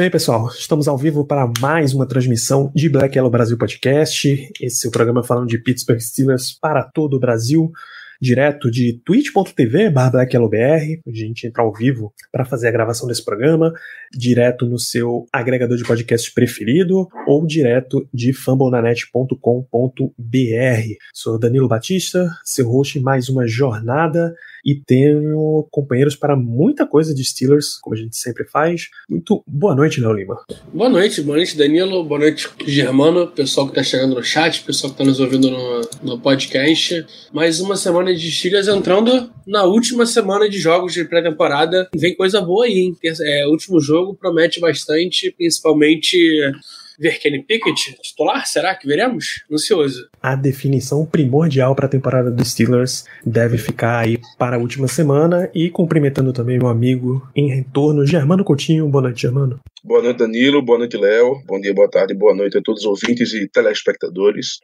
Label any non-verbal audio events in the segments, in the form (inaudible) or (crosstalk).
bem, pessoal. Estamos ao vivo para mais uma transmissão de Black Yellow Brasil Podcast. Esse é o programa falando de Pittsburgh Steelers para todo o Brasil direto de twitch.tv blackyellowbr, onde a gente entra ao vivo para fazer a gravação desse programa, direto no seu agregador de podcast preferido ou direto de fumblenanet.com.br. Sou Danilo Batista, seu host em mais uma jornada e tenho companheiros para muita coisa de Steelers, como a gente sempre faz. Muito boa noite, Léo Lima. Boa noite, boa noite, Danilo, boa noite, Germano, pessoal que está chegando no chat, pessoal que está nos ouvindo no, no podcast. Mais uma semana de Steelers entrando na última semana de jogos de pré-temporada. Vem coisa boa aí, hein? É, último jogo promete bastante, principalmente ver Kenny Pickett titular? Será que veremos? Ansioso. A definição primordial para a temporada dos Steelers deve ficar aí para a última semana e cumprimentando também meu amigo em retorno, Germano Coutinho. Boa noite, Germano. Boa noite, Danilo. Boa noite, Léo. Bom dia, boa tarde, boa noite a todos os ouvintes e telespectadores.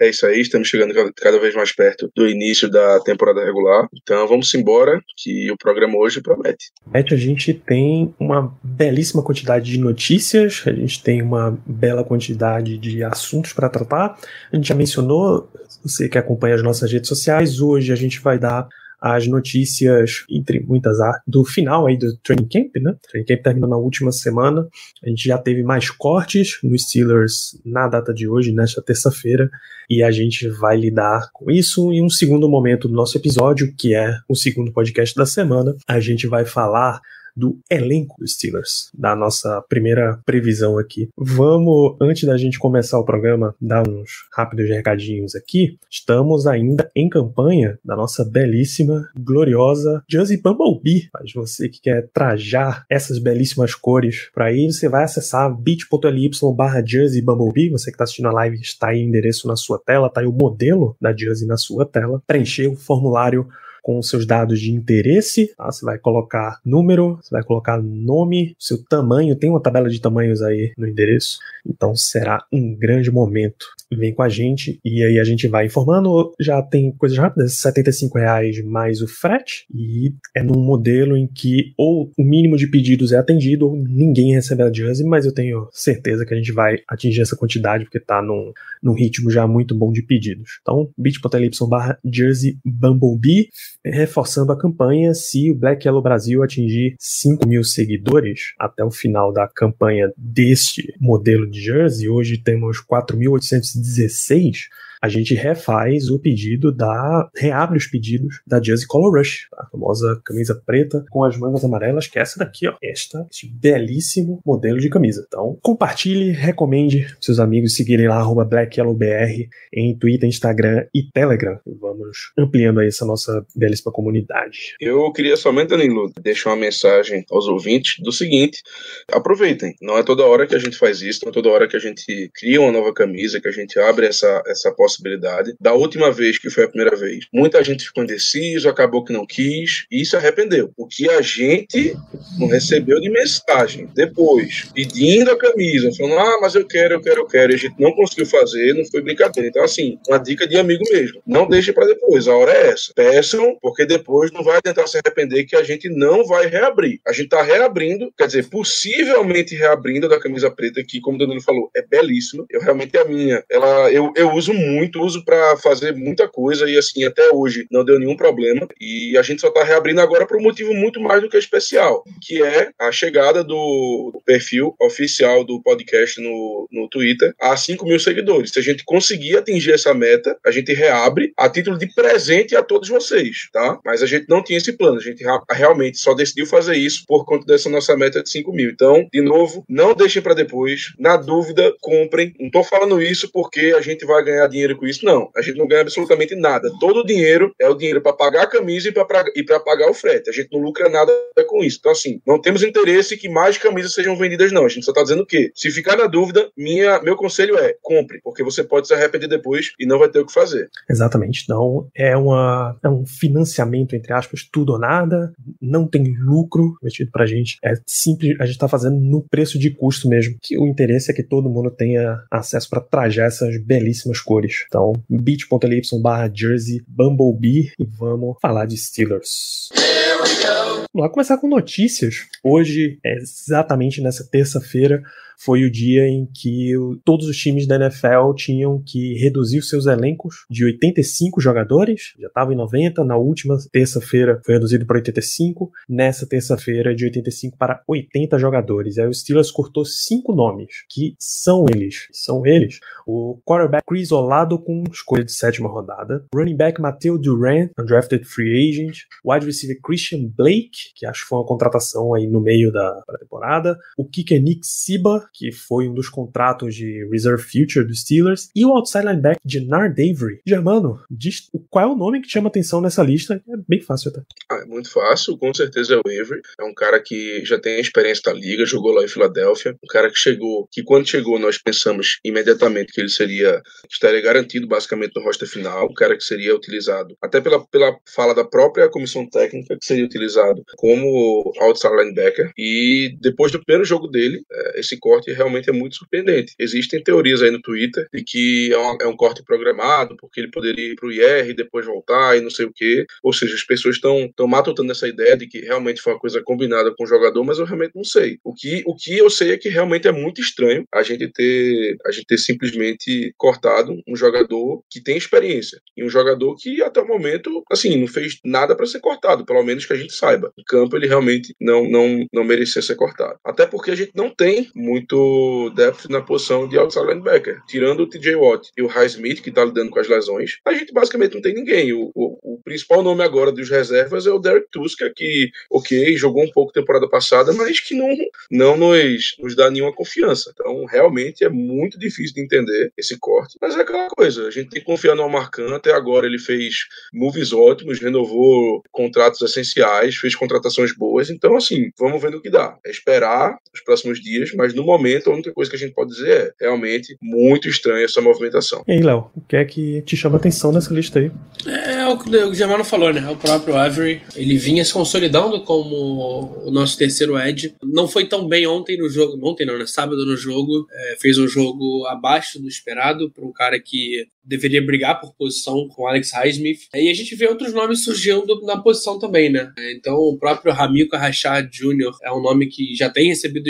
É isso aí, estamos chegando cada vez mais perto do início da temporada regular. Então vamos embora, que o programa hoje promete. A gente tem uma belíssima quantidade de notícias, a gente tem uma bela quantidade de assuntos para tratar. A gente já mencionou, você que acompanha as nossas redes sociais, hoje a gente vai dar as notícias, entre muitas, do final aí do Training Camp, né? O Training Camp terminou na última semana. A gente já teve mais cortes no Steelers na data de hoje, nesta terça-feira, e a gente vai lidar com isso. Em um segundo momento do nosso episódio, que é o segundo podcast da semana, a gente vai falar do elenco dos Steelers, da nossa primeira previsão aqui. Vamos, antes da gente começar o programa, dar uns rápidos recadinhos aqui. Estamos ainda em campanha da nossa belíssima, gloriosa Jersey Bumblebee. Mas você que quer trajar essas belíssimas cores para ir, você vai acessar bit.ly barra Jersey Bumblebee. Você que está assistindo a live, está aí o endereço na sua tela, está aí o modelo da Jersey na sua tela. Preencher o formulário com os seus dados de interesse. Tá? Você vai colocar número, você vai colocar nome, seu tamanho. Tem uma tabela de tamanhos aí no endereço. Então será um grande momento. Vem com a gente e aí a gente vai informando. Já tem coisas rápidas: R$ reais mais o frete. E é num modelo em que ou o mínimo de pedidos é atendido ou ninguém recebe a Jersey, mas eu tenho certeza que a gente vai atingir essa quantidade porque está num, num ritmo já muito bom de pedidos. Então, bit.ly barra Jersey Bumblebee reforçando a campanha se o Black Yellow Brasil atingir 5 mil seguidores até o final da campanha deste modelo de jersey. Hoje temos 4.816 a gente refaz o pedido da. reabre os pedidos da Jersey Color Rush, a famosa camisa preta com as mangas amarelas, que é essa daqui, ó. Esta, este belíssimo modelo de camisa. Então, compartilhe, recomende seus amigos seguirem lá, BlackYellowBR, em Twitter, Instagram e Telegram. Vamos ampliando aí essa nossa belíssima comunidade. Eu queria somente, Danilo, deixar uma mensagem aos ouvintes do seguinte: aproveitem. Não é toda hora que a gente faz isso, não é toda hora que a gente cria uma nova camisa, que a gente abre essa, essa possibilidade possibilidade. Da última vez, que foi a primeira vez, muita gente ficou indeciso, acabou que não quis e se arrependeu. O que a gente não recebeu de mensagem depois, pedindo a camisa, falando, ah, mas eu quero, eu quero, eu quero, e a gente não conseguiu fazer, não foi brincadeira. Então, assim, uma dica de amigo mesmo. Não deixe para depois, a hora é essa. Peçam, porque depois não vai tentar se arrepender que a gente não vai reabrir. A gente tá reabrindo, quer dizer, possivelmente reabrindo da camisa preta, que, como o Danilo falou, é belíssima. Eu realmente a minha, ela, eu, eu uso muito muito, uso para fazer muita coisa e assim, até hoje não deu nenhum problema. E a gente só tá reabrindo agora por um motivo muito mais do que especial, que é a chegada do perfil oficial do podcast no, no Twitter a 5 mil seguidores. Se a gente conseguir atingir essa meta, a gente reabre a título de presente a todos vocês, tá? Mas a gente não tinha esse plano, a gente realmente só decidiu fazer isso por conta dessa nossa meta de 5 mil. Então, de novo, não deixem para depois. Na dúvida, comprem. Não tô falando isso porque a gente vai ganhar dinheiro dinheiro com isso. Não, a gente não ganha absolutamente nada. Todo o dinheiro é o dinheiro para pagar a camisa e para pagar o frete. A gente não lucra nada com isso. Então, assim, não temos interesse que mais camisas sejam vendidas, não. A gente só está dizendo que, se ficar na dúvida, minha, meu conselho é compre, porque você pode se arrepender depois e não vai ter o que fazer. Exatamente. Então, é, uma, é um financiamento, entre aspas, tudo ou nada. Não tem lucro metido pra gente. É simples, a gente tá fazendo no preço de custo mesmo. Que o interesse é que todo mundo tenha acesso para trajar essas belíssimas cores. Então, bit.ly barra jersey Bumblebee e vamos falar de Steelers. Vamos lá começar com notícias. Hoje, é exatamente nessa terça-feira, foi o dia em que todos os times da NFL tinham que reduzir os seus elencos de 85 jogadores, já estava em 90, na última terça-feira foi reduzido para 85, nessa terça-feira de 85 para 80 jogadores. Aí o Steelers cortou cinco nomes, que são eles, são eles, o quarterback Chris Olado com escolha de sétima rodada, running back Mateo Duran, undrafted free agent, wide receiver Christian Blake, que acho que foi uma contratação aí no meio da temporada, o kicker Nick Siba, que foi um dos contratos de Reserve Future dos Steelers, e o outside linebacker de Nard Avery. Germano, diz qual é o nome que chama atenção nessa lista? É bem fácil até. Ah, é muito fácil, com certeza é o Avery. É um cara que já tem experiência da liga, jogou lá em Filadélfia. Um cara que chegou, que quando chegou nós pensamos imediatamente que ele seria, estaria garantido basicamente no roster final, um cara que seria utilizado, até pela, pela fala da própria comissão técnica, que seria utilizado como outside linebacker. E depois do primeiro jogo dele, é, esse corte corte realmente é muito surpreendente. Existem teorias aí no Twitter de que é, é um corte programado, porque ele poderia ir para o IR e depois voltar e não sei o quê. Ou seja, as pessoas estão matutando essa ideia de que realmente foi uma coisa combinada com o jogador, mas eu realmente não sei. O que, o que eu sei é que realmente é muito estranho a gente ter, a gente ter simplesmente cortado um jogador que tem experiência e um jogador que até o momento, assim, não fez nada para ser cortado, pelo menos que a gente saiba. Em campo ele realmente não, não, não merecia ser cortado. Até porque a gente não tem muito muito depth na posição de outside linebacker. Tirando o TJ Watt e o High Smith, que tá lidando com as lesões, a gente basicamente não tem ninguém. O, o, o principal nome agora dos reservas é o Derek Tuska, que, ok, jogou um pouco temporada passada, mas que não, não nos, nos dá nenhuma confiança. Então, realmente é muito difícil de entender esse corte. Mas é aquela coisa, a gente tem que confiar no Amarcan. Até agora ele fez moves ótimos, renovou contratos essenciais, fez contratações boas. Então, assim, vamos ver no que dá. É esperar os próximos dias, mas no momento momento, a única coisa que a gente pode dizer é realmente muito estranha essa movimentação. E aí, Léo, o que é que te chama atenção nessa lista aí? É, é o que o Germano falou, né? O próprio Avery, ele vinha se consolidando como o nosso terceiro Ed. Não foi tão bem ontem no jogo, ontem não, né? Sábado no jogo, é, fez um jogo abaixo do esperado para um cara que deveria brigar por posição com Alex Highsmith. E a gente vê outros nomes surgindo na posição também, né? Então o próprio Ramiko Rashad Jr. é um nome que já tem recebido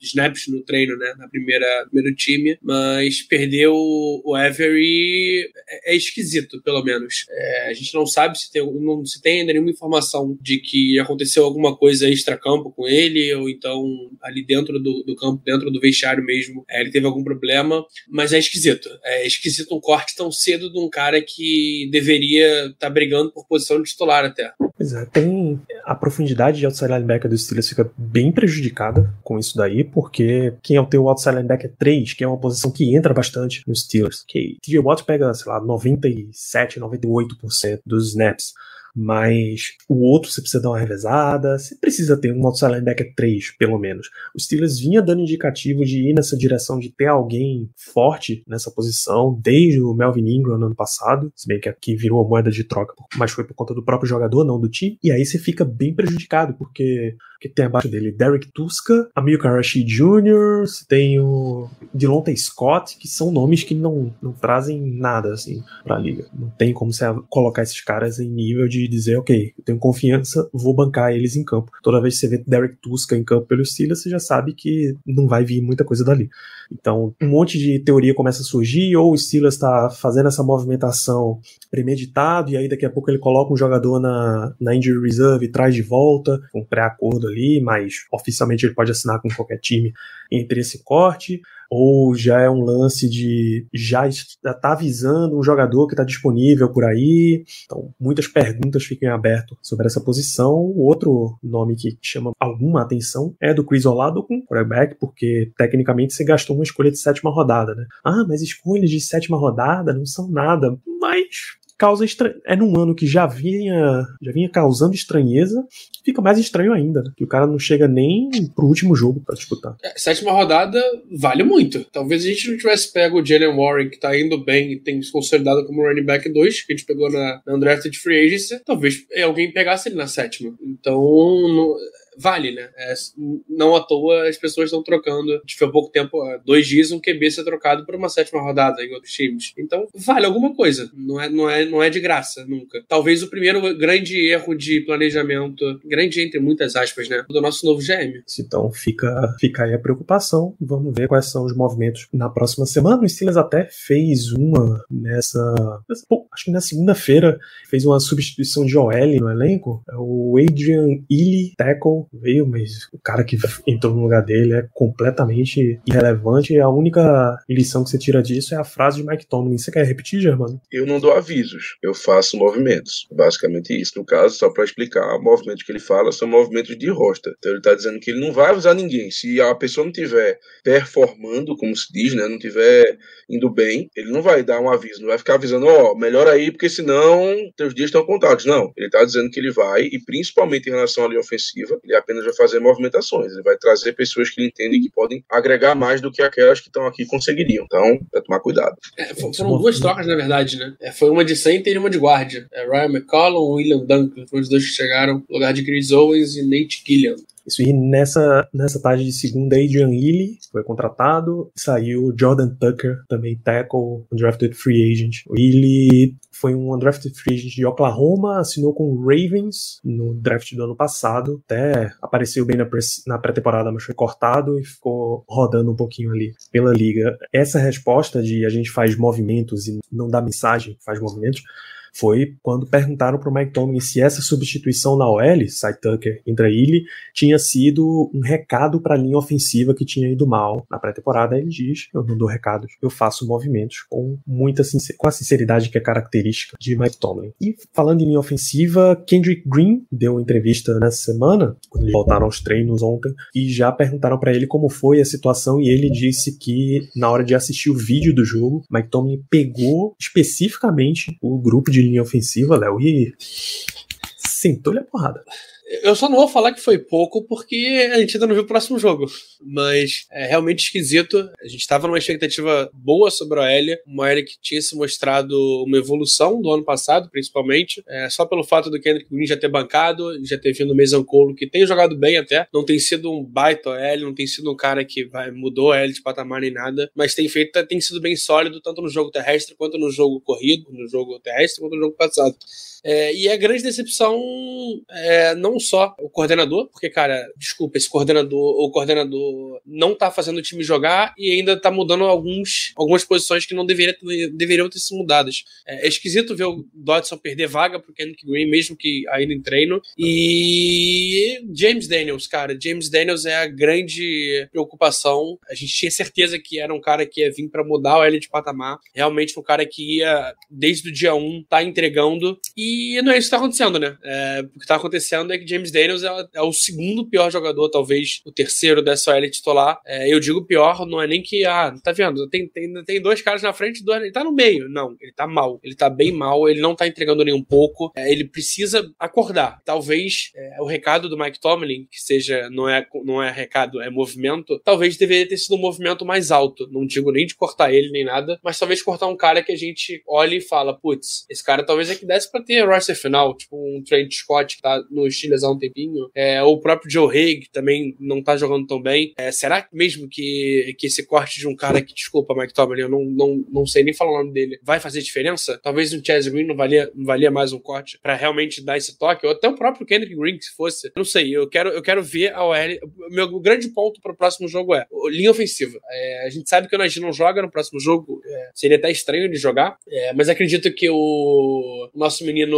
snaps no treino, né? Na primeira primeiro time, mas perdeu o Avery é, é esquisito, pelo menos. É, a gente não sabe se tem, não se tem ainda nenhuma informação de que aconteceu alguma coisa extra-campo com ele, ou então ali dentro do, do campo, dentro do vestiário mesmo, é, ele teve algum problema, mas é esquisito. É esquisito um corte tão cedo de um cara que deveria estar tá brigando por posição de titular até. Pois é, tem a profundidade de outside linebacker dos Steelers fica bem prejudicada com isso daí, porque quem é o teu outside linebacker 3, que é uma posição que entra bastante nos Steelers, que TJ Watt pega, sei lá, 97, 98% dos snaps mas o outro você precisa dar uma revezada, você precisa ter um outside linebacker 3, pelo menos. O Steelers vinha dando indicativo de ir nessa direção de ter alguém forte nessa posição, desde o Melvin Ingram no ano passado, se bem que aqui virou moeda de troca, mas foi por conta do próprio jogador, não do time, e aí você fica bem prejudicado, porque, porque tem abaixo dele Derek Tuska, Amilcar Rashid Jr., tem o Delonta Scott, que são nomes que não, não trazem nada, assim, pra liga. Não tem como você colocar esses caras em nível de dizer, ok, eu tenho confiança, vou bancar eles em campo. Toda vez que você vê Derek Tuska em campo pelo Steelers, você já sabe que não vai vir muita coisa dali. Então, um monte de teoria começa a surgir, ou o Steelers está fazendo essa movimentação premeditado, e aí daqui a pouco ele coloca um jogador na, na injury reserve e traz de volta, um pré-acordo ali, mas oficialmente ele pode assinar com qualquer time entre esse corte ou já é um lance de já está avisando um jogador que está disponível por aí. Então, muitas perguntas ficam abertas sobre essa posição. Outro nome que chama alguma atenção é do Chris Olado com quarterback, porque tecnicamente você gastou uma escolha de sétima rodada, né? Ah, mas escolhas de sétima rodada não são nada. Mas causa estra... é num ano que já vinha já vinha causando estranheza, fica mais estranho ainda, né? que o cara não chega nem pro último jogo para disputar. É, sétima rodada vale muito. Talvez a gente não tivesse pego o Jalen Warren, que tá indo bem e tem se consolidado como running back 2, que a gente pegou na, na Undrafted Free Agency, talvez alguém pegasse ele na sétima. Então, não vale, né? É, não à toa as pessoas estão trocando. Foi há pouco tempo, dois dias, um QB ser trocado por uma sétima rodada em outros times. Então, vale alguma coisa. Não é, não é, não é de graça, nunca. Talvez o primeiro grande erro de planejamento, grande entre muitas aspas, né? Do nosso novo GM. Então, fica, fica aí a preocupação. Vamos ver quais são os movimentos na próxima semana. O Steelers até fez uma nessa. nessa acho que na segunda-feira fez uma substituição de OL no elenco. É o Adrian Ely, tackle veio, mas o cara que entrou no lugar dele é completamente irrelevante. E a única lição que você tira disso é a frase de Mike Tomlin. Você quer repetir, Germano? Eu não dou avisos, eu faço movimentos. Basicamente isso. No caso, só para explicar, movimentos que ele fala são movimentos de rosta. Então ele tá dizendo que ele não vai avisar ninguém. Se a pessoa não tiver performando, como se diz, né, não tiver indo bem, ele não vai dar um aviso, não vai ficar avisando, ó, oh, melhor aí, porque senão teus dias estão contados. Não, ele tá dizendo que ele vai, e principalmente em relação à linha ofensiva, ele apenas vai fazer movimentações, ele vai trazer pessoas que ele entende que podem agregar mais do que aquelas que estão aqui conseguiriam. Então, é tomar cuidado. É, foram duas trocas, na verdade, né? É, foi uma de center e uma de guarda. É, Ryan McCollum e William Duncan foram os dois que chegaram no lugar de Chris Owens e Nate Gilliam. Isso e nessa, nessa tarde de segunda, Adrian Ely foi contratado. Saiu Jordan Tucker, também tackle, undrafted free agent. O foi um undrafted free agent de Oklahoma, assinou com o Ravens no draft do ano passado. Até apareceu bem na pré-temporada, mas foi cortado e ficou rodando um pouquinho ali pela liga. Essa resposta de a gente faz movimentos e não dá mensagem, faz movimentos, foi quando perguntaram para o Mike Tomlin se essa substituição na OL, Cy Tucker ele, tinha sido um recado para a linha ofensiva que tinha ido mal na pré-temporada. Ele diz: Eu não dou recados, eu faço movimentos com muita com a sinceridade que é característica de Mike Tomlin. E falando em linha ofensiva, Kendrick Green deu entrevista nessa semana, quando eles voltaram aos treinos ontem, e já perguntaram para ele como foi a situação e ele disse que na hora de assistir o vídeo do jogo, Mike Tomlin pegou especificamente o grupo de linha ofensiva, Léo, e sentou-lhe a porrada. Eu só não vou falar que foi pouco porque a gente ainda não viu o próximo jogo. Mas é realmente esquisito. A gente estava numa expectativa boa sobre a Oélia. Uma Oélia que tinha se mostrado uma evolução do ano passado, principalmente. É, só pelo fato do Kendrick Green já ter bancado, já ter vindo o Mason Cole, que tem jogado bem até. Não tem sido um baita Oélia, não tem sido um cara que vai, mudou a L de patamar nem nada. Mas tem feito, tem sido bem sólido, tanto no jogo terrestre quanto no jogo corrido, no jogo terrestre quanto no jogo passado. É, e a grande decepção é não só o coordenador, porque, cara, desculpa, esse coordenador, o coordenador não tá fazendo o time jogar e ainda tá mudando alguns, algumas posições que não deveria, deveriam ter sido mudadas. É, é esquisito ver o Dodson perder vaga pro Kendrick Green, mesmo que ainda em treino. E James Daniels, cara, James Daniels é a grande preocupação. A gente tinha certeza que era um cara que ia vir para mudar o L de patamar. Realmente um cara que ia, desde o dia 1, tá entregando. E e não é isso que tá acontecendo, né? É, o que tá acontecendo é que James Daniels é, é, o segundo pior jogador, talvez o terceiro dessa OL titular. É, eu digo pior, não é nem que, ah, tá vendo? Tem, tem, tem dois caras na frente, ele tá no meio. Não, ele tá mal. Ele tá bem mal, ele não tá entregando nem um pouco. É, ele precisa acordar. Talvez é, o recado do Mike Tomlin, que seja, não é, não é recado, é movimento, talvez deveria ter sido um movimento mais alto. Não digo nem de cortar ele nem nada, mas talvez cortar um cara que a gente olhe e fala, putz, esse cara talvez é que desse pra ter roster final, tipo um Trent Scott que tá no Steelers há um tempinho, é, ou o próprio Joe Haig, que também não tá jogando tão bem. É, será mesmo que, que esse corte de um cara que, desculpa, Mike Tomlin, eu não, não, não sei nem falar o nome dele, vai fazer diferença? Talvez um Chaz Green não valia, não valia mais um corte para realmente dar esse toque, ou até o próprio Kendrick Green, se fosse. Não sei, eu quero, eu quero ver a OL. O meu grande ponto pro próximo jogo é linha ofensiva. É, a gente sabe que o Najee não joga no próximo jogo, É, seria até estranho de jogar. É, mas acredito que o nosso menino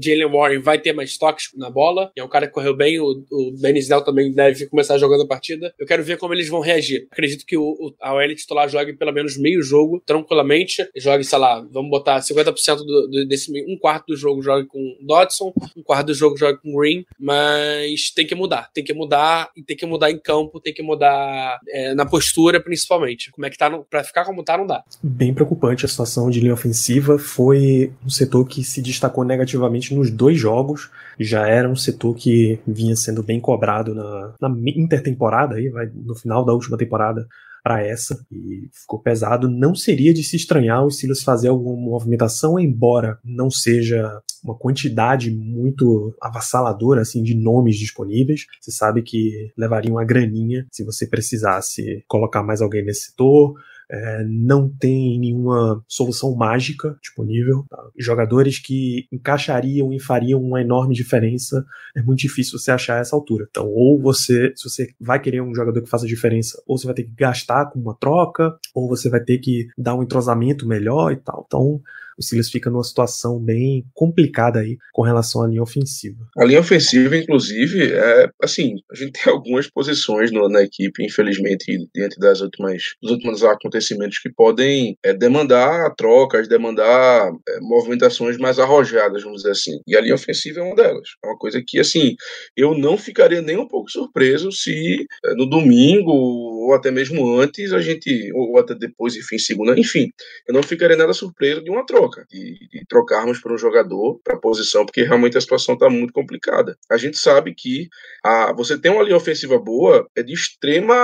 Jalen Warren vai ter mais toques na bola. É um cara que correu bem. O, o Snell também deve começar jogando a partida. Eu quero ver como eles vão reagir. Acredito que o, o, a OL titular jogue pelo menos meio jogo, tranquilamente. Jogue, sei lá, vamos botar 50% do, do, desse um quarto do jogo jogue com Dodson, um quarto do jogo jogue com Green, mas tem que mudar. Tem que mudar e tem que mudar em campo, tem que mudar é, na postura, principalmente. Como é que tá? No, pra ficar como tá, não dá. Bem preocupante a situação de linha ofensiva. Foi um setor que se destacou negativamente nos dois jogos. Já era um setor que vinha sendo bem cobrado na, na intertemporada, aí, vai, no final da última temporada para essa e ficou pesado. Não seria de se estranhar o Steelers fazer alguma movimentação, embora não seja uma quantidade muito avassaladora assim de nomes disponíveis. Você sabe que levaria uma graninha se você precisasse colocar mais alguém nesse setor, é, não tem nenhuma solução mágica disponível. Tá? Jogadores que encaixariam e fariam uma enorme diferença é muito difícil você achar essa altura. Então, ou você, se você vai querer um jogador que faça diferença, ou você vai ter que gastar com uma troca, ou você vai ter que dar um entrosamento melhor e tal. Então, o Steelers fica numa situação bem complicada aí com relação à linha ofensiva. A linha ofensiva, inclusive, é assim, a gente tem algumas posições no, na equipe, infelizmente, diante das últimas, dos últimos acontecimentos que podem é, demandar trocas, demandar é, movimentações mais arrojadas, vamos dizer assim. E a linha ofensiva é uma delas. É uma coisa que, assim, eu não ficaria nem um pouco surpreso se é, no domingo ou até mesmo antes a gente, ou até depois, enfim, segunda, enfim, eu não ficaria nada surpreso de uma troca de, de trocarmos por um jogador para posição, porque realmente a situação está muito complicada. A gente sabe que a, você tem uma linha ofensiva boa é de extrema,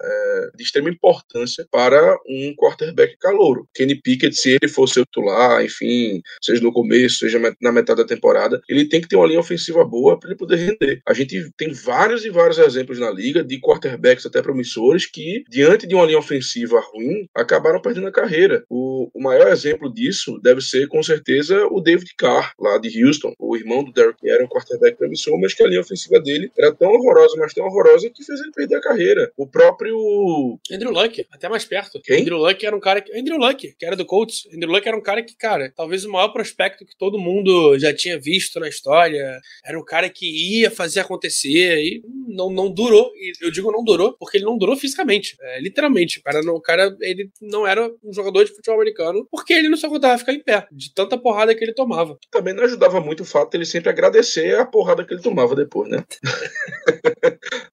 é, de extrema importância para um quarterback calouro. Kenny Pickett, se ele for seu titular, enfim, seja no começo, seja na metade da temporada, ele tem que ter uma linha ofensiva boa para ele poder render. A gente tem vários e vários exemplos na liga de quarterbacks até promissores que, diante de uma linha ofensiva ruim, acabaram perdendo a carreira. O, o maior exemplo disso isso deve ser, com certeza, o David Carr, lá de Houston, o irmão do Derrick, que era um quarterback promissor, mas que a linha ofensiva dele era tão horrorosa, mas tão horrorosa, que fez ele perder a carreira. O próprio... Andrew Luck, até mais perto. Quem? Andrew Luck era um cara... Que... Andrew Luck, que era do Colts. Andrew Luck era um cara que, cara, talvez o maior prospecto que todo mundo já tinha visto na história. Era um cara que ia fazer acontecer e não, não durou. E eu digo não durou, porque ele não durou fisicamente. É, literalmente. O cara, não, o cara, ele não era um jogador de futebol americano, porque ele não só contava ficar em pé, de tanta porrada que ele tomava. Também não ajudava muito o fato de ele sempre agradecer a porrada que ele tomava depois, né? (laughs)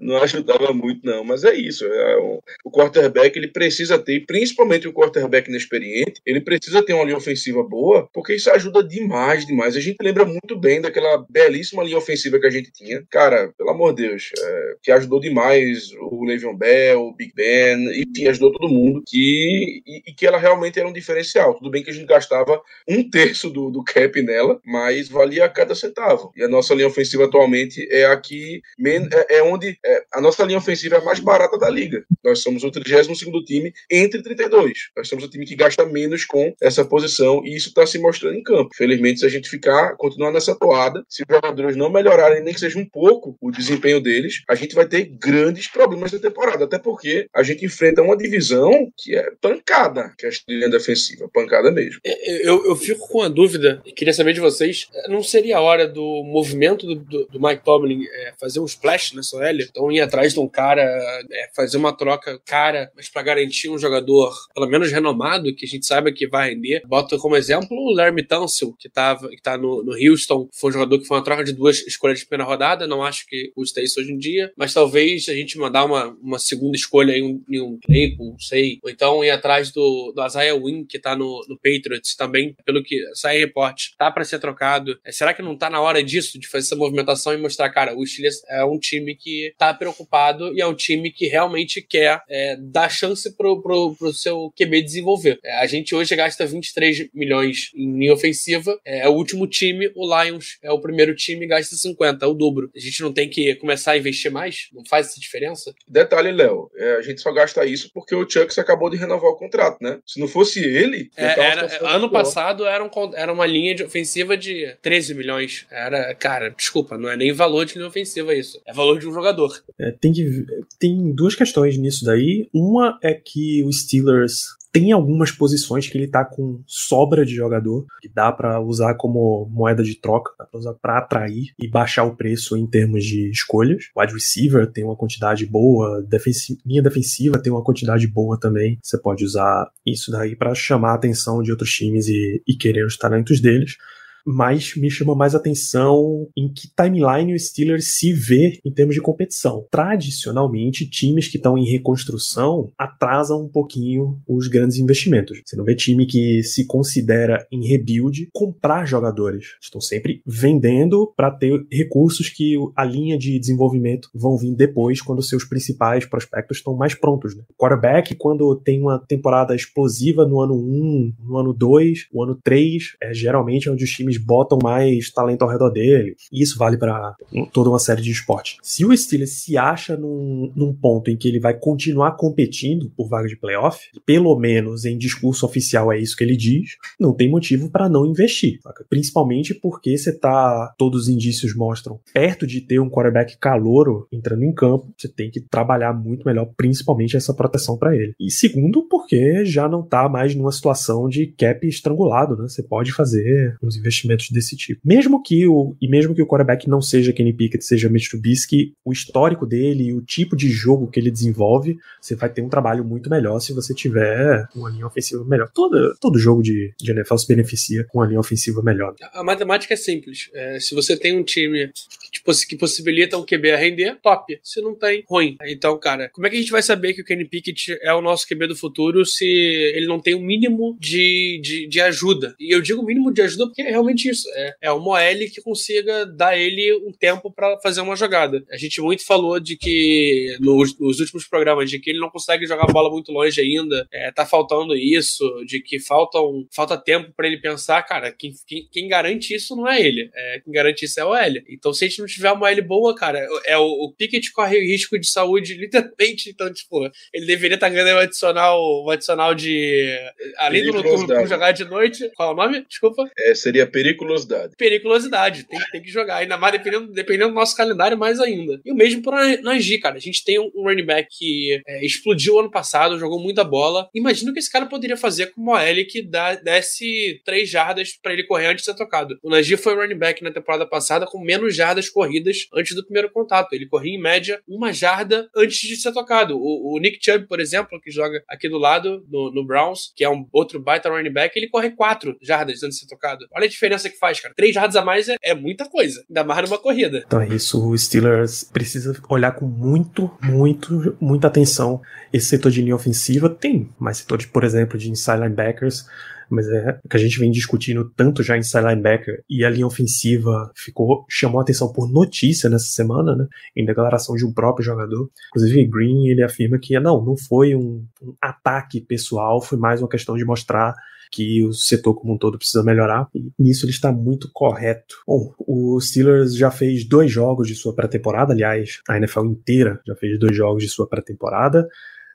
não ajudava muito, não. Mas é isso. É, o, o quarterback ele precisa ter, principalmente o quarterback inexperiente, ele precisa ter uma linha ofensiva boa, porque isso ajuda demais, demais. A gente lembra muito bem daquela belíssima linha ofensiva que a gente tinha. Cara, pelo amor de Deus, é, que ajudou demais o Le'Veon Bell, o Big Ben, enfim, ajudou todo mundo. Que, e, e que ela realmente era um diferencial. Tudo bem que a gente gastava um terço do, do cap nela, mas valia cada centavo. E a nossa linha ofensiva atualmente é aqui, é, é onde é, a nossa linha ofensiva é a mais barata da liga. Nós somos o 32 time entre 32. Nós somos o time que gasta menos com essa posição e isso está se mostrando em campo. Felizmente, se a gente ficar, continuar nessa toada, se os jogadores não melhorarem nem que seja um pouco o desempenho deles, a gente vai ter grandes problemas na temporada. Até porque a gente enfrenta uma divisão que é pancada, que é a linha defensiva, pancada mesmo. É, eu, eu fico com a dúvida, e queria saber de vocês, não seria a hora do movimento do, do, do Mike Tomlin é, fazer um splash nessa OL? Então ir atrás de um cara, é, fazer uma troca cara, mas para garantir um jogador pelo menos renomado, que a gente saiba que vai render. Bota como exemplo o Larry Tunsil, que, tava, que tá no, no Houston, foi um jogador que foi uma troca de duas escolhas de primeira rodada, não acho que custa isso hoje em dia, mas talvez a gente mandar uma, uma segunda escolha em um, em um play, não sei, ou então ir atrás do, do Isaiah Wynn, que tá no, no Patriots também, pelo que sai reporte, tá para ser trocado. É, será que não tá na hora disso, de fazer essa movimentação e mostrar, cara, o Steelers é um time que tá preocupado e é um time que realmente quer é, dar chance pro, pro, pro seu QB desenvolver. É, a gente hoje gasta 23 milhões em linha ofensiva, é, é, o último time, o Lions é o primeiro time gasta 50, é o dobro. A gente não tem que começar a investir mais? Não faz essa diferença? Detalhe, Léo, é, a gente só gasta isso porque o Chucks acabou de renovar o contrato, né? Se não fosse ele... É, era, ano passado era, um, era uma linha de ofensiva de 13 milhões. Era, cara, desculpa, não é nem valor de linha ofensiva isso. É valor de um jogador. É, tem, que, tem duas questões nisso daí. Uma é que o Steelers Tem algumas posições que ele tá com sobra de jogador, que dá para usar como moeda de troca, dá pra usar pra atrair e baixar o preço em termos de escolhas. Wide receiver tem uma quantidade boa, defensi linha defensiva tem uma quantidade boa também. Você pode usar isso daí para chamar a atenção de outros times e, e querer os talentos deles mas me chama mais atenção em que timeline o Steelers se vê em termos de competição. Tradicionalmente, times que estão em reconstrução atrasam um pouquinho os grandes investimentos. Você não vê time que se considera em rebuild comprar jogadores. Estão sempre vendendo para ter recursos que a linha de desenvolvimento vão vir depois, quando seus principais prospectos estão mais prontos. Né? Quarterback, quando tem uma temporada explosiva no ano 1, no ano 2, no ano 3, é geralmente onde os times times botam mais talento ao redor dele. E isso vale para toda uma série de esportes. Se o Steelers se acha num, num ponto em que ele vai continuar competindo por vaga de playoff, pelo menos em discurso oficial é isso que ele diz, não tem motivo para não investir. Saca? Principalmente porque você tá, todos os indícios mostram, perto de ter um quarterback calouro entrando em campo, você tem que trabalhar muito melhor, principalmente essa proteção para ele. E segundo, porque já não tá mais numa situação de cap estrangulado, né? Você pode fazer uns investimentos investimentos desse tipo. Mesmo que o e mesmo que o quarterback não seja Kenny Pickett, seja Mitch Trubisky, o histórico dele e o tipo de jogo que ele desenvolve, você vai ter um trabalho muito melhor se você tiver uma linha ofensiva melhor. Todo, todo jogo de, de NFL se beneficia com uma linha ofensiva melhor. A matemática é simples. É, se você tem um time que, tipo, que possibilita um QB a render, top. Se não tem, ruim. Então, cara, como é que a gente vai saber que o Kenny Pickett é o nosso QB do futuro se ele não tem o um mínimo de, de, de ajuda? E eu digo mínimo de ajuda porque é realmente exatamente isso. É, é uma OL que consiga dar ele um tempo para fazer uma jogada. A gente muito falou de que nos, nos, últimos programas de que ele não consegue jogar a bola muito longe ainda. É, tá faltando isso, de que falta, um, falta tempo para ele pensar, cara, quem, quem, quem, garante isso não é ele. É, quem garante isso é a OL. Então, se a gente não tiver uma OL boa, cara, é o, o Pickett corre risco de saúde, (laughs) literalmente. Então, tipo, ele deveria estar tá ganhando um adicional, um adicional de. Além do noturno jogar de noite. Qual é o nome? Desculpa. É, seria periculosidade. Periculosidade, tem, tem que jogar. Ainda mais dependendo, dependendo do nosso calendário, mais ainda. E o mesmo para Nanji, cara. A gente tem um running back que é, explodiu ano passado, jogou muita bola. Imagina o que esse cara poderia fazer com uma L que dá, desse três jardas para ele correr antes de ser tocado. O Najee foi running back na temporada passada com menos jardas corridas antes do primeiro contato. Ele corria em média uma jarda antes de ser tocado. O, o Nick Chubb, por exemplo, que joga aqui do lado no, no Browns, que é um outro baita running back, ele corre quatro jardas antes de ser tocado. Olha a diferença diferença que faz, cara. Três jardas a mais é, é, muita coisa. Ainda mais numa corrida. Então é isso. O Steelers precisa olhar com muito, muito, muita atenção esse setor de linha ofensiva. Tem mais setores, por exemplo, de inside linebackers mas é que a gente vem discutindo tanto já em inside linebacker e a linha ofensiva ficou chamou atenção por notícia nessa semana, né, em declaração de um próprio jogador. Inclusive Green ele afirma que não, não foi um, um ataque pessoal, foi mais uma questão de mostrar que o setor como um todo precisa melhorar, e nisso ele está muito correto. Bom, o Steelers já fez dois jogos de sua pré-temporada, aliás, a NFL inteira já fez dois jogos de sua pré-temporada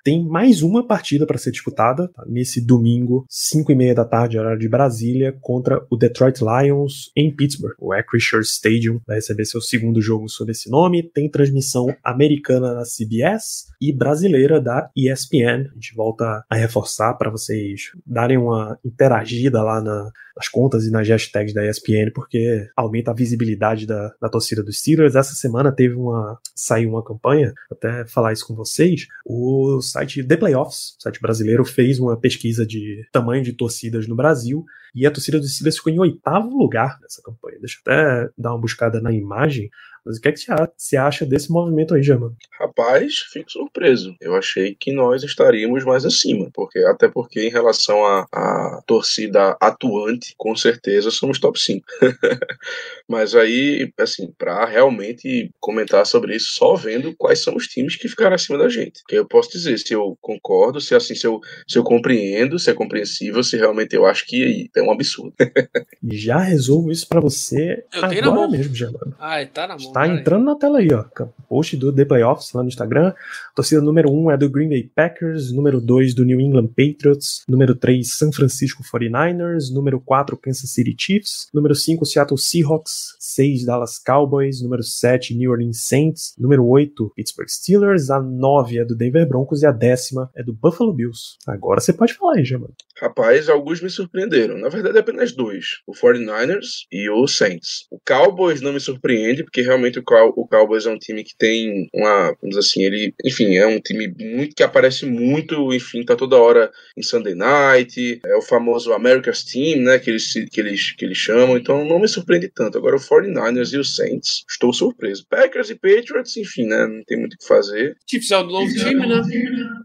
tem mais uma partida para ser disputada tá? nesse domingo, 5 e meia da tarde, horário de Brasília, contra o Detroit Lions em Pittsburgh. O Acrisure Stadium vai receber seu segundo jogo sob esse nome. Tem transmissão americana na CBS e brasileira da ESPN. A gente volta a reforçar para vocês darem uma interagida lá na, nas contas e nas hashtags da ESPN, porque aumenta a visibilidade da, da torcida dos Steelers. Essa semana teve uma. saiu uma campanha, até falar isso com vocês. O site The Playoffs, site brasileiro, fez uma pesquisa de tamanho de torcidas no Brasil e a torcida dos Steelers ficou em oitavo lugar nessa campanha. Deixa eu até dar uma buscada na imagem. Mas o que é que você acha desse movimento aí, Germano? Rapaz, fico surpreso. Eu achei que nós estaríamos mais acima, porque até porque em relação à torcida atuante, com certeza somos top 5. (laughs) Mas aí, assim, para realmente comentar sobre isso, só vendo quais são os times que ficaram acima da gente. Que eu posso dizer se eu concordo, se assim, se eu, se eu compreendo, se é compreensível, se realmente eu acho que é um absurdo. (laughs) Já resolvo isso para você eu agora mesmo, Germano. Ai, tá na mão. Tá entrando na tela aí, ó. Post do The Playoffs lá no Instagram. Torcida número 1 um é do Green Bay Packers, número 2 do New England Patriots, número 3 San Francisco 49ers, número 4 Kansas City Chiefs, número 5 Seattle Seahawks, 6 Dallas Cowboys, número 7 New Orleans Saints, número 8 Pittsburgh Steelers, a 9 é do Denver Broncos e a décima é do Buffalo Bills. Agora você pode falar aí, Jamano. Rapaz, alguns me surpreenderam. Na verdade, apenas dois: o 49ers e o Saints. O Cowboys não me surpreende, porque realmente o, Cow o Cowboys é um time que tem uma. Vamos assim, ele. Enfim, é um time muito que aparece muito, enfim, tá toda hora em Sunday night. É o famoso America's Team, né? Que eles, que eles, que eles chamam. Então não me surpreende tanto. Agora, o 49ers e o Saints, estou surpreso. Packers e Patriots, enfim, né? Não tem muito o que fazer. Chiefs é o novo time, né?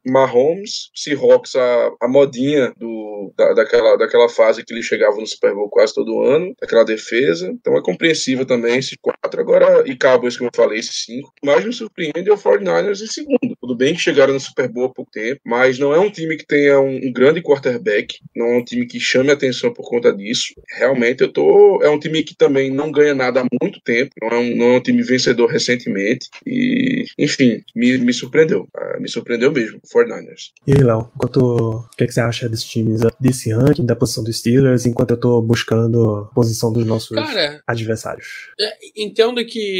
Mahomes, Seahawks, a, a modinha do, da, daquela, daquela fase que ele chegava no Super Bowl quase todo ano, daquela defesa. Então é compreensível também esses quatro. Agora, e Cowboys, como eu falei, esses cinco. Mais me surpreende é o 49ers em segundo. Tudo bem que chegaram no Super Bowl há pouco tempo, mas não é um time que tenha um, um grande quarterback, não é um time que chame atenção por conta disso. Realmente eu tô. É um time que também não ganha nada há muito tempo, não é um, não é um time vencedor recentemente. E, enfim, me, me surpreendeu. Ah, me surpreendeu mesmo, o 49ers. E aí, Léo, enquanto, o que, é que você acha desses times, desse ranking, da posição dos Steelers, enquanto eu tô buscando a posição dos nossos Cara, adversários? é, entendo que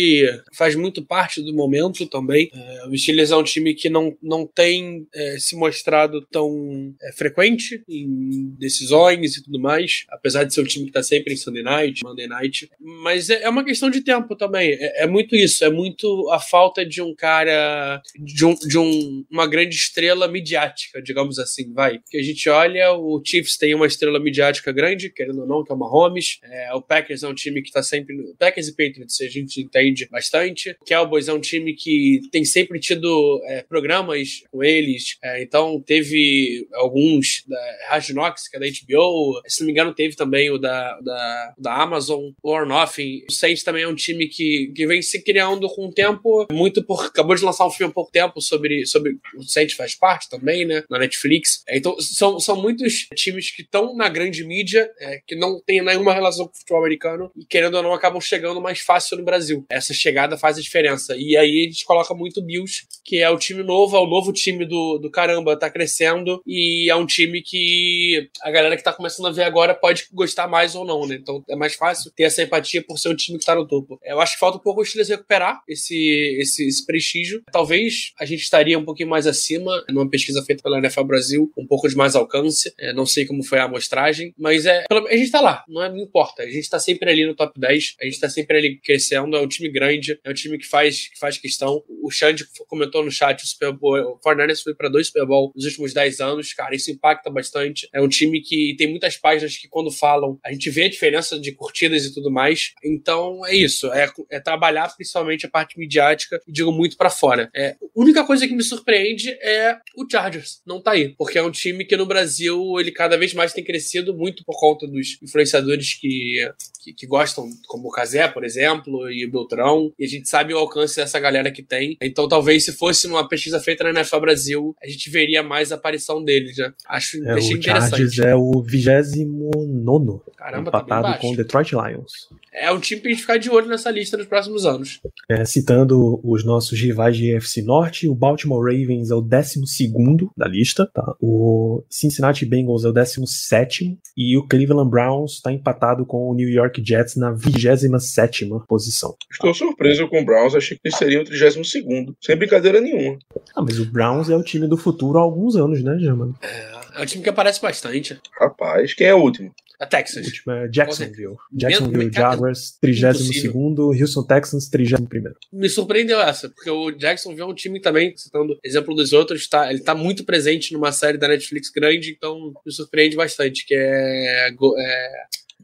faz muito parte do momento também. É, o Steelers é um time que não, não tem é, se mostrado tão é, frequente em decisões e tudo mais, apesar de ser um time que tá sempre em Sunday Night, Monday Night. Mas é, é uma questão de tempo também. É, é muito isso, é muito a falta de um cara, de, um, de um, uma grande estrela midiática, digamos assim, vai. Que a gente olha, o Chiefs tem uma estrela midiática grande, querendo ou não, que é o Mahomes. É, o Packers é um time que tá sempre. Packers e Patriots, a gente entende bastante. O Cowboys é um time que tem sempre tido é, programas com eles. É, então teve alguns da Knocks, que é da HBO. Se não me engano, teve também o da, da, da Amazon, o Or Nothing. O Saints também é um time que, que vem se criando com o tempo, muito por. Acabou de lançar um filme há pouco tempo sobre. sobre o Saints faz parte também, né? Na Netflix. É, então, são, são muitos times que estão na grande mídia, é, que não tem nenhuma relação com o futebol americano e, querendo ou não, acabam chegando mais fácil no Brasil. Essa chegada faz a diferença. E aí a gente coloca muito Bills, que é o time novo, é o novo time do, do caramba, tá crescendo e é um time que a galera que tá começando a ver agora pode gostar mais ou não, né? Então é mais fácil ter essa empatia por ser um time que tá no topo. Eu acho que falta um pouco o Steelers recuperar esse, esse, esse prestígio. Talvez a gente estaria um pouquinho mais acima numa pesquisa feita pela NFL Brasil, um pouco de mais alcance. É, não sei como foi a amostragem, mas é. A gente tá lá, não, é, não importa. A gente tá sempre ali no top 10, a gente tá sempre ali crescendo. É um time grande, é um time que faz, que faz questão. O Xande comentou no chat: o Super Bowl, o Fortnite foi para dois Super Bowl nos últimos 10 anos. Cara, isso impacta bastante. É um time que tem muitas páginas que, quando falam, a gente vê a diferença de curtidas e tudo mais. Então é isso, é, é trabalhar principalmente a parte midiática e digo muito para fora. É, a única coisa que me surpreende é o Chargers não tá aí, porque é um time que no Brasil ele cada vez mais tem crescido muito por conta dos influenciadores que, que, que gostam, como o Casé, por exemplo, e o Beltrão, e a gente sabe o alcance dessa galera que tem. Então talvez se fosse uma pesquisa feita na NFL Brasil, a gente veria mais a aparição deles, né? Acho É, achei o. Chargers é o 29 Caramba, tá empatado baixo. com o Detroit Lions. É um time pra gente ficar de olho nessa lista nos próximos anos. É, citando os nossos rivais de FC Norte, o Baltimore Ravens é o 12 da lista, tá? o Cincinnati Bengals é o 17 e o Cleveland Browns está empatado com o New York Jets na 27 posição. Estou surpreso com o Browns, achei que eles seriam o 32 sem brincadeira nenhuma. Ah, mas o Browns é o time do futuro há alguns anos, né, Germano? É um time que aparece bastante. Rapaz, quem é o último? A O Texas. último é Jacksonville. Mesmo- Jacksonville cara, Jaguars, 32 Houston Texans, 31 Me surpreendeu essa, porque o Jacksonville é um time também, citando exemplo dos outros, tá, ele tá muito presente numa série da Netflix grande, então me surpreende bastante, que é... é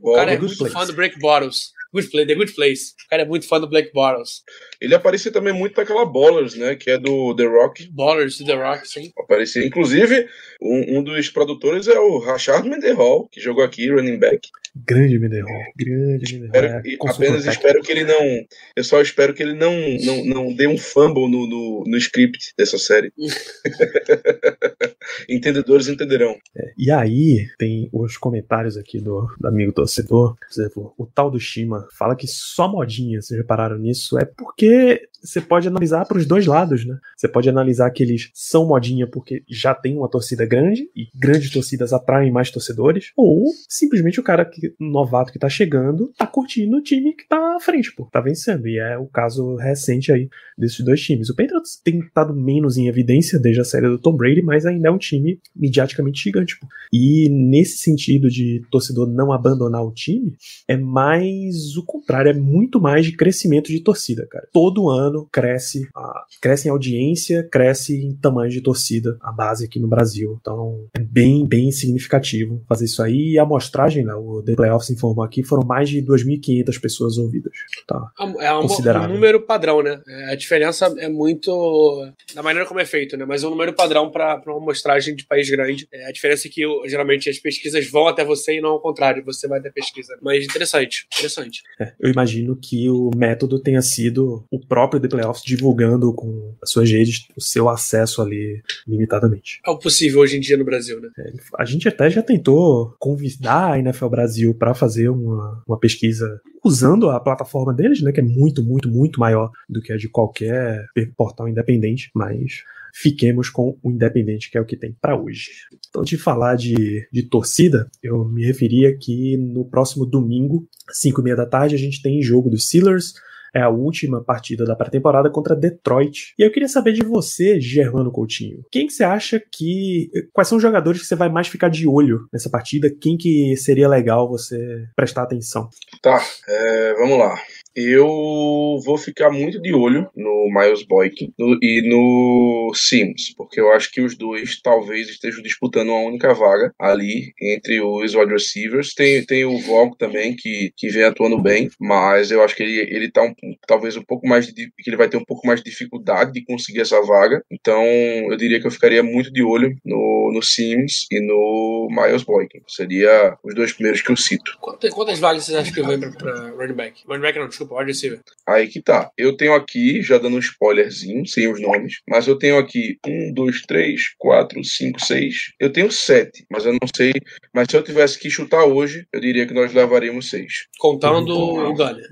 o cara é muito fã do Break Bottles. Good Play, The Good Place. O cara é muito fã do Black Bottles. Ele aparecia também muito naquela Ballers, né? Que é do The Rock. Ballers, The Rock, sim. Aparecia. Inclusive, um, um dos produtores é o Rashard Mendenhall, que jogou aqui, running back. Grande Menderhol. Grande Menderhol. É, apenas espero que ele não. Eu só espero que ele não, não, não dê um fumble no, no, no script dessa série. (laughs) Entendedores entenderão. É, e aí, tem os comentários aqui do, do amigo torcedor. Por exemplo, o tal do Shima fala que só modinha, vocês repararam nisso? É porque você pode analisar para os dois lados, né? Você pode analisar que eles são modinha porque já tem uma torcida grande e grandes torcidas atraem mais torcedores, ou simplesmente o cara que novato que tá chegando tá curtindo o time que tá à frente, pô, tá vencendo. E é o caso recente aí desses dois times. O Patriots tem estado menos em evidência desde a série do Tom Brady, mas ainda é um time mediaticamente gigante, pô. E nesse sentido de torcedor não abandonar o time, é mais o contrário, é muito mais de crescimento de torcida, cara. Todo ano ano cresce, a, cresce em audiência, cresce em tamanho de torcida, a base aqui no Brasil. Então é bem, bem significativo fazer isso aí. E a amostragem, né, o The Playoffs informou aqui, foram mais de 2.500 pessoas ouvidas. Tá é um, um, número padrão, né? É, a diferença é muito da maneira como é feito, né? Mas é um número padrão para uma amostragem de país grande. É, a diferença é que geralmente as pesquisas vão até você e não ao contrário, você vai até pesquisa. Mas interessante, interessante. É, eu imagino que o método tenha sido o próprio próprio The Playoffs divulgando com as suas redes o seu acesso ali limitadamente. É o possível hoje em dia no Brasil, né? É, a gente até já tentou convidar a NFL Brasil para fazer uma, uma pesquisa usando a plataforma deles, né, que é muito, muito, muito maior do que a de qualquer portal independente, mas fiquemos com o Independente, que é o que tem para hoje. Então, de falar de, de torcida, eu me referia que no próximo domingo, 5 e meia da tarde, a gente tem jogo dos Steelers é a última partida da pré-temporada contra Detroit. E eu queria saber de você, Germano Coutinho. Quem que você acha que. Quais são os jogadores que você vai mais ficar de olho nessa partida? Quem que seria legal você prestar atenção? Tá, é, vamos lá eu vou ficar muito de olho no Miles Boykin e no Sims, porque eu acho que os dois talvez estejam disputando uma única vaga ali entre os wide receivers. Tem, tem o Vogue também, que, que vem atuando bem, mas eu acho que ele, ele tá um, talvez um pouco mais de, que ele vai ter um pouco mais de dificuldade de conseguir essa vaga. Então eu diria que eu ficaria muito de olho no, no Sims e no Miles Boykin. Seria os dois primeiros que eu cito. Quantas, quantas vagas você acha que vem para running back? Running back não, desculpa wide receiver. Aí que tá. Eu tenho aqui, já dando um spoilerzinho, sem os nomes, mas eu tenho aqui um, dois, três, quatro, cinco, seis. Eu tenho sete, mas eu não sei. Mas se eu tivesse que chutar hoje, eu diria que nós levaríamos seis. Contando o Gunner.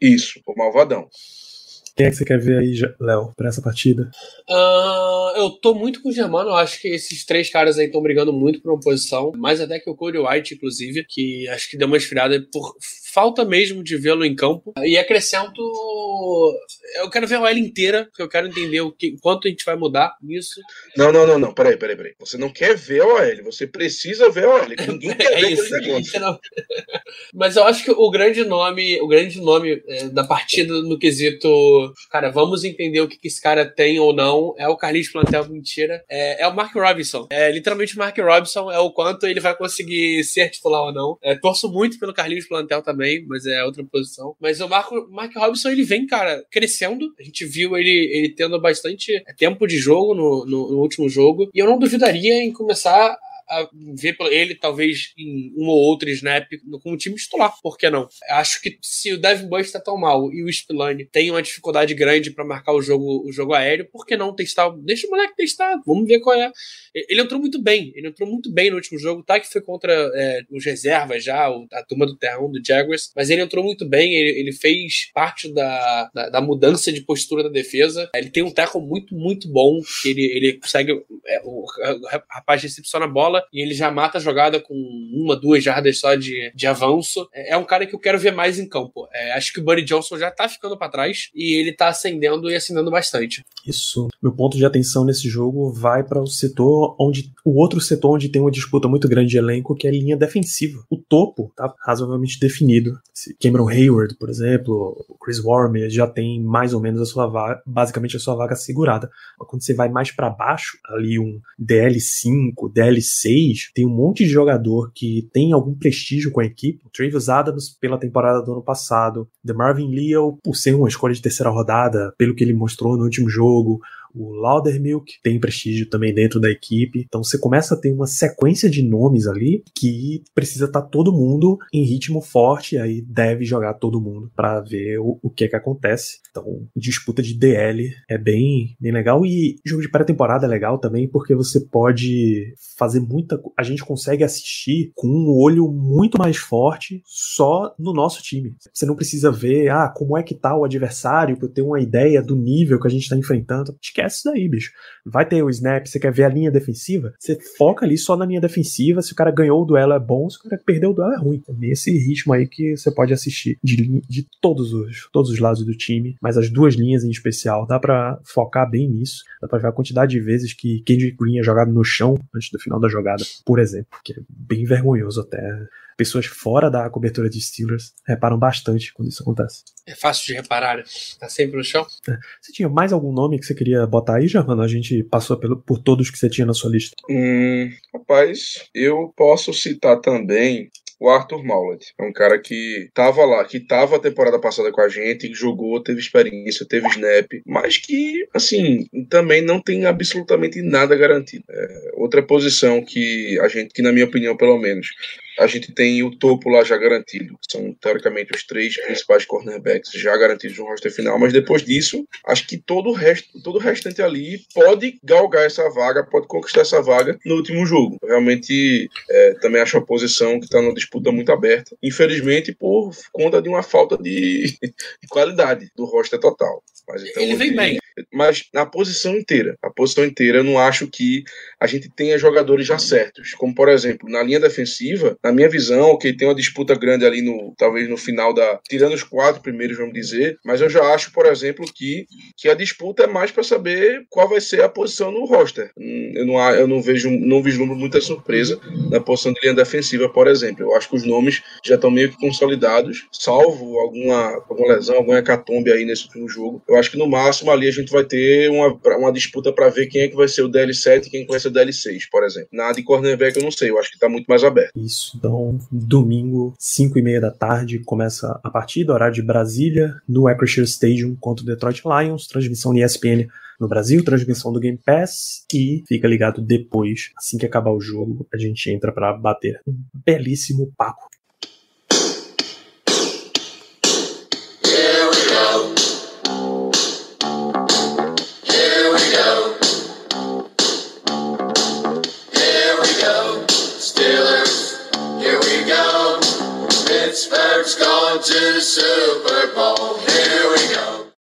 Isso, o Malvadão. Quem é que você quer ver aí, Léo, pra essa partida? Uh, eu tô muito com o Germano. Eu acho que esses três caras aí estão brigando muito por uma posição. Mais até que o Cody White, inclusive, que acho que deu uma esfriada por falta mesmo de vê-lo em campo. E acrescento. Eu quero ver a OL inteira, porque eu quero entender o que, quanto a gente vai mudar nisso. Não, não, não, não. Peraí, peraí, peraí. Você não quer ver a OL, você precisa ver a OL. (laughs) Ninguém quer é ver isso, negócio. (laughs) Não... Mas eu acho que o grande nome, o grande nome é, da partida no quesito. Cara, vamos entender o que, que esse cara tem ou não. É o Carlinhos Plantel, mentira. É, é o Mark Robinson. É literalmente o Mark Robinson, é o quanto ele vai conseguir ser titular ou não. É, torço muito pelo Carlinhos Plantel também também, mas é outra posição. Mas o Marco, Mark Robinson, ele vem, cara, crescendo. A gente viu ele, ele tendo bastante tempo de jogo no, no, no último jogo. E eu não duvidaria em começar ver ele talvez em um ou outro snap com o time titular, por que não? Acho que se o Devin Bush está tão mal e o Spillane tem uma dificuldade grande para marcar o jogo, o jogo aéreo, por que não testar? Deixa o moleque testar, vamos ver qual é. Ele entrou muito bem, ele entrou muito bem no último jogo, tá? Que foi contra é, os reservas já, a turma do Terrão, do Jaguars, mas ele entrou muito bem, ele, ele fez parte da, da, da, mudança de postura da defesa. Ele tem um tackle muito, muito bom, que ele, ele consegue. É, o, o rapaz recepciona a bola e ele já mata a jogada com uma, duas jardas só de, de avanço. É, é um cara que eu quero ver mais em campo. É, acho que o Buddy Johnson já tá ficando para trás e ele tá acendendo e acendendo bastante. Isso. Meu ponto de atenção nesse jogo vai para o setor onde. O outro setor onde tem uma disputa muito grande de elenco, que é a linha defensiva. O topo tá razoavelmente definido. Cameron Hayward, por exemplo, o Chris Warmer já tem mais ou menos a sua vaga, basicamente a sua vaga segurada. Mas quando você vai mais para baixo, ali um DL5, DL6, tem um monte de jogador que tem algum prestígio com a equipe. Travis Adams pela temporada do ano passado, The Marvin Leo por ser uma escolha de terceira rodada, pelo que ele mostrou no último jogo, o Laudermilk tem prestígio também dentro da equipe. Então você começa a ter uma sequência de nomes ali que precisa estar tá todo mundo em ritmo forte, aí deve jogar todo mundo para ver o, o que é que acontece. Então, disputa de DL é bem, bem legal e jogo de pré-temporada é legal também porque você pode fazer muita, a gente consegue assistir com um olho muito mais forte só no nosso time. Você não precisa ver, ah, como é que tá o adversário para eu ter uma ideia do nível que a gente tá enfrentando. Esquece isso daí, bicho. Vai ter o snap, você quer ver a linha defensiva? Você foca ali só na linha defensiva. Se o cara ganhou o duelo é bom, se o cara perdeu o duelo é ruim. Nesse ritmo aí que você pode assistir de, de todos os todos os lados do time, mas as duas linhas em especial, dá para focar bem nisso. Dá pra ver a quantidade de vezes que Kendrick Green é jogado no chão antes do final da jogada, por exemplo, que é bem vergonhoso até pessoas fora da cobertura de Steelers reparam bastante quando isso acontece. É fácil de reparar, né? Tá sempre no chão. É. Você tinha mais algum nome que você queria botar aí, Germano? A gente passou pelo, por todos que você tinha na sua lista. Hum, rapaz, eu posso citar também o Arthur Maulet. É um cara que tava lá, que tava a temporada passada com a gente, jogou, teve experiência, teve snap, mas que, assim, também não tem absolutamente nada garantido. É outra posição que a gente, que na minha opinião, pelo menos, a gente tem o topo lá já garantido. São, teoricamente, os três principais cornerbacks já garantidos no roster final. Mas depois disso, acho que todo o, resto, todo o restante ali pode galgar essa vaga, pode conquistar essa vaga no último jogo. Realmente, é, também acho uma posição que está numa disputa muito aberta. Infelizmente, por conta de uma falta de, (laughs) de qualidade do roster total. Mas, então, Ele vem bem. Mas na posição inteira. A posição inteira, eu não acho que a gente tenha jogadores já certos. Como, por exemplo, na linha defensiva, na minha visão, ok, tem uma disputa grande ali no, talvez no final da, tirando os quatro primeiros, vamos dizer, mas eu já acho, por exemplo, que, que a disputa é mais para saber qual vai ser a posição no roster. Hum, eu não, eu não vejo, não vislumbro muita surpresa na posição de linha defensiva, por exemplo. Eu acho que os nomes já estão meio que consolidados, salvo alguma, alguma lesão, alguma hecatombe aí nesse último jogo. Eu acho que no máximo ali a gente vai ter uma, uma disputa para ver quem é que vai ser o DL7 e quem é que vai ser o DL6, por exemplo. Na de cornerback eu não sei, eu acho que tá muito mais aberto. Isso. Então, domingo, 5 e meia da tarde, começa a partida, horário de Brasília, no Acrisure Stadium contra o Detroit Lions, transmissão de ESPN no Brasil, transmissão do Game Pass e fica ligado depois, assim que acabar o jogo, a gente entra para bater um belíssimo papo Dodgers Super Bowl.